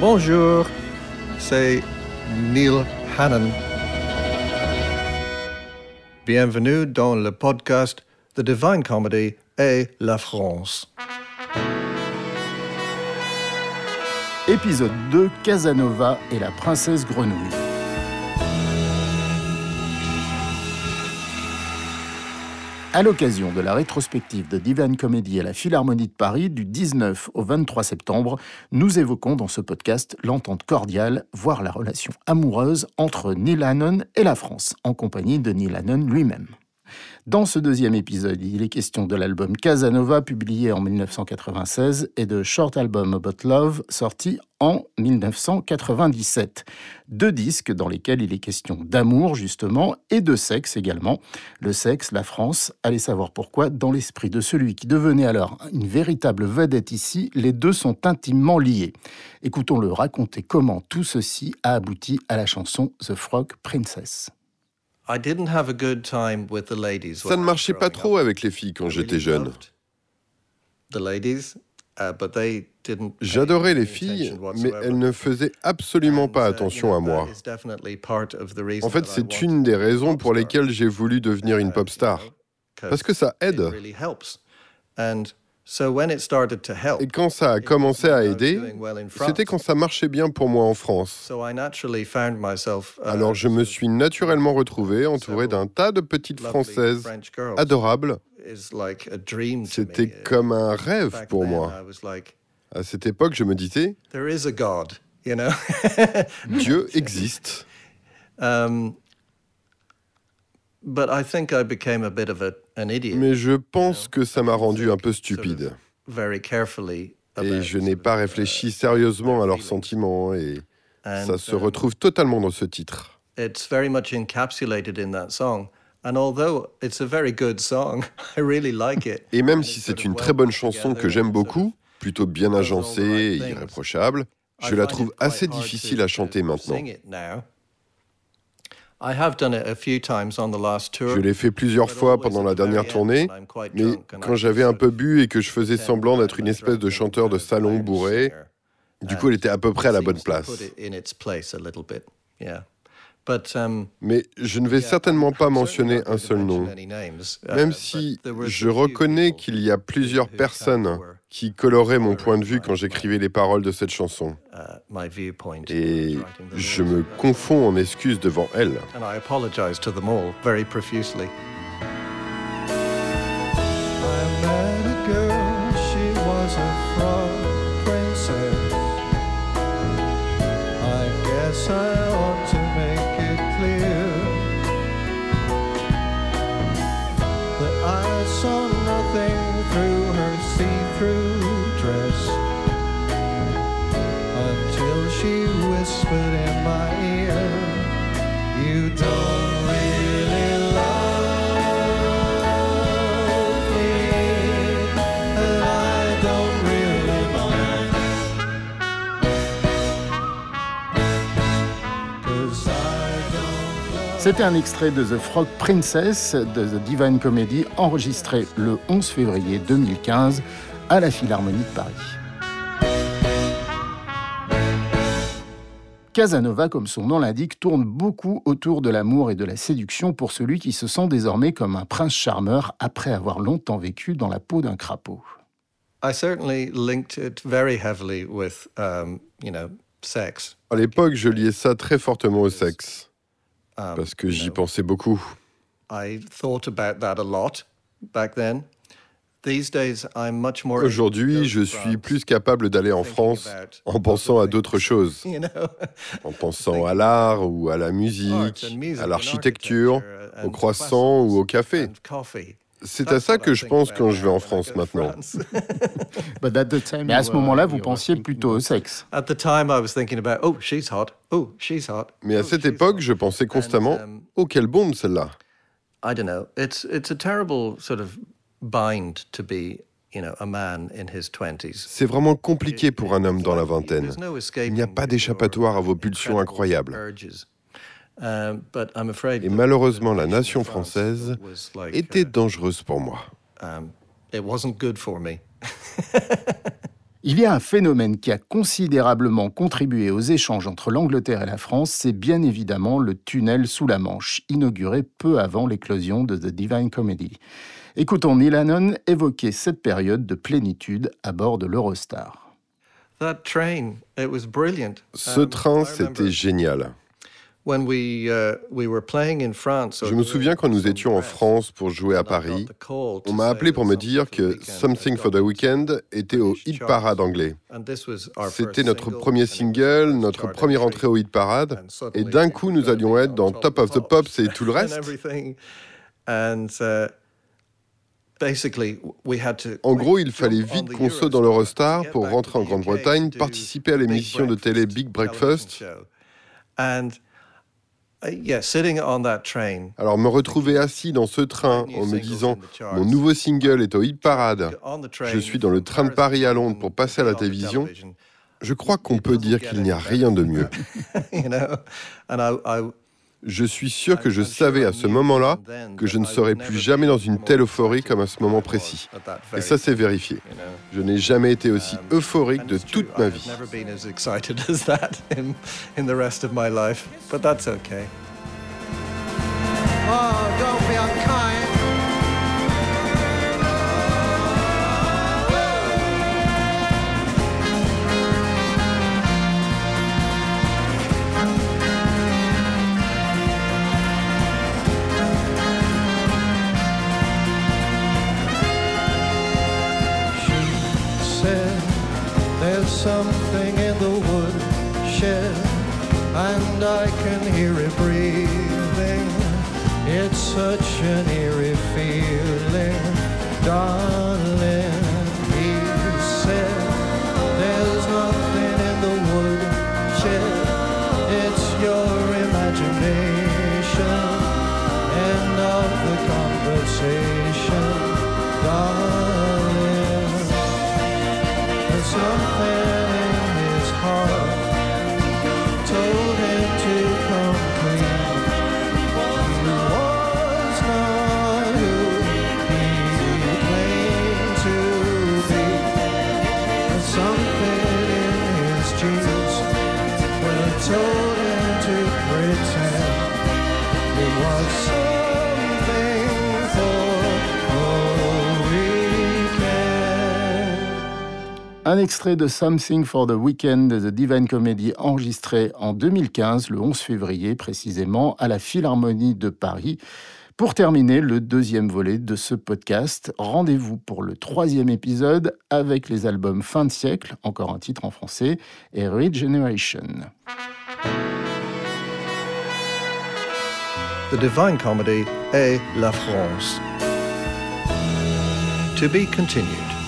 Bonjour, c'est Neil Hannon. Bienvenue dans le podcast The Divine Comedy et la France. Épisode 2 Casanova et la princesse grenouille. À l'occasion de la rétrospective de Divine Comedy à la Philharmonie de Paris du 19 au 23 septembre, nous évoquons dans ce podcast l'entente cordiale, voire la relation amoureuse entre Neil Hannon et la France, en compagnie de Neil Hannon lui-même. Dans ce deuxième épisode, il est question de l'album Casanova, publié en 1996, et de Short Album About Love, sorti en 1997. Deux disques dans lesquels il est question d'amour, justement, et de sexe également. Le sexe, la France, allez savoir pourquoi, dans l'esprit de celui qui devenait alors une véritable vedette ici, les deux sont intimement liés. Écoutons-le raconter comment tout ceci a abouti à la chanson The Frog Princess. Ça ne marchait pas trop avec les filles quand j'étais jeune. Uh, J'adorais les filles, mais elles ne faisaient absolument pas uh, attention à moi. En fait, c'est une des raisons pour lesquelles j'ai voulu devenir une pop star. Parce que ça aide. Et quand ça a commencé à aider, c'était quand ça marchait bien pour moi en France. Uh, Alors je me suis naturellement retrouvé entouré d'un tas de petites Françaises adorables. C'était comme un rêve pour moi. À cette époque, je me disais, Dieu existe. Mais je pense que ça m'a rendu un peu stupide. Et je n'ai pas réfléchi sérieusement à leurs sentiments et ça se um, retrouve totalement dans ce titre. Et même si c'est une très bonne chanson que j'aime beaucoup, plutôt bien agencée et irréprochable, je la trouve assez difficile à chanter maintenant. Je l'ai fait plusieurs fois pendant la dernière tournée, mais quand j'avais un peu bu et que je faisais semblant d'être une espèce de chanteur de salon bourré, du coup, elle était à peu près à la bonne place. Um, Mais je ne vais certainement pas mentionner un seul nom, uh, même si je reconnais qu'il y a plusieurs personnes qui coloraient mon point de vue quand j'écrivais les paroles de cette chanson. Uh, Et je me confonds en excuses devant elles. clear. I saw nothing through her see-through dress until she whispered in my ear, "You don't." C'était un extrait de The Frog Princess de The Divine Comedy enregistré le 11 février 2015 à la Philharmonie de Paris. Casanova, comme son nom l'indique, tourne beaucoup autour de l'amour et de la séduction pour celui qui se sent désormais comme un prince charmeur après avoir longtemps vécu dans la peau d'un crapaud. Um, À l'époque, je liais ça très fortement au sexe. Um, parce que j'y pensais beaucoup. Aujourd'hui, je suis plus capable d'aller en France en pensant à d'autres choses, en pensant à l'art ou à la musique, à l'architecture, au croissant ou au café. C'est à ça que je pense quand je vais en France maintenant. Mais à ce moment-là, vous pensiez plutôt au sexe. Oh, oh, Mais à cette époque, je pensais constamment um, Oh, quelle bombe celle-là C'est vraiment compliqué pour un homme dans la vingtaine. Il n'y a pas d'échappatoire à vos pulsions incroyables. Um, Et malheureusement, la nation française était dangereuse pour moi. Um, Il y a un phénomène qui a considérablement contribué aux échanges entre l'Angleterre et la France, c'est bien évidemment le tunnel sous la Manche, inauguré peu avant l'éclosion de The Divine Comedy. Écoutons Neil Hannon évoquer cette période de plénitude à bord de l'Eurostar. Ce train, c'était génial. Uh, Je me souviens quand nous étions en France pour jouer à Paris, on m'a appelé pour me dire que Something for the Weekend était au hit parade anglais. C'était notre premier single, notre première entrée au hit parade, et d'un coup nous allions être dans Top of the Pops et tout le reste. En gros, il fallait vite qu'on saute dans l'Eurostar pour rentrer en Grande-Bretagne, participer à l'émission de télé Big Breakfast. Uh, Alors me retrouver assis dans ce train en me disant mon nouveau single est au hit parade, je suis dans le train de Paris à Londres pour passer à la télévision, je crois qu'on peut dire qu'il n'y a rien de mieux. Je suis sûr que je savais à ce moment-là que je ne serais plus jamais dans une telle euphorie comme à ce moment précis. Et ça, c'est vérifié. Je n'ai jamais été aussi euphorique de toute ma vie. something in the woodshed, and I can hear it breathing. It's such an eerie feeling, darling. He said, There's nothing in the woodshed, it's your imagination. End of the conversation, Un extrait de Something for the Weekend The Divine Comedy enregistré en 2015, le 11 février précisément, à la Philharmonie de Paris. Pour terminer le deuxième volet de ce podcast, rendez-vous pour le troisième épisode avec les albums Fin de siècle, encore un titre en français, et Regeneration. The Divine Comedy et La France. To be continued.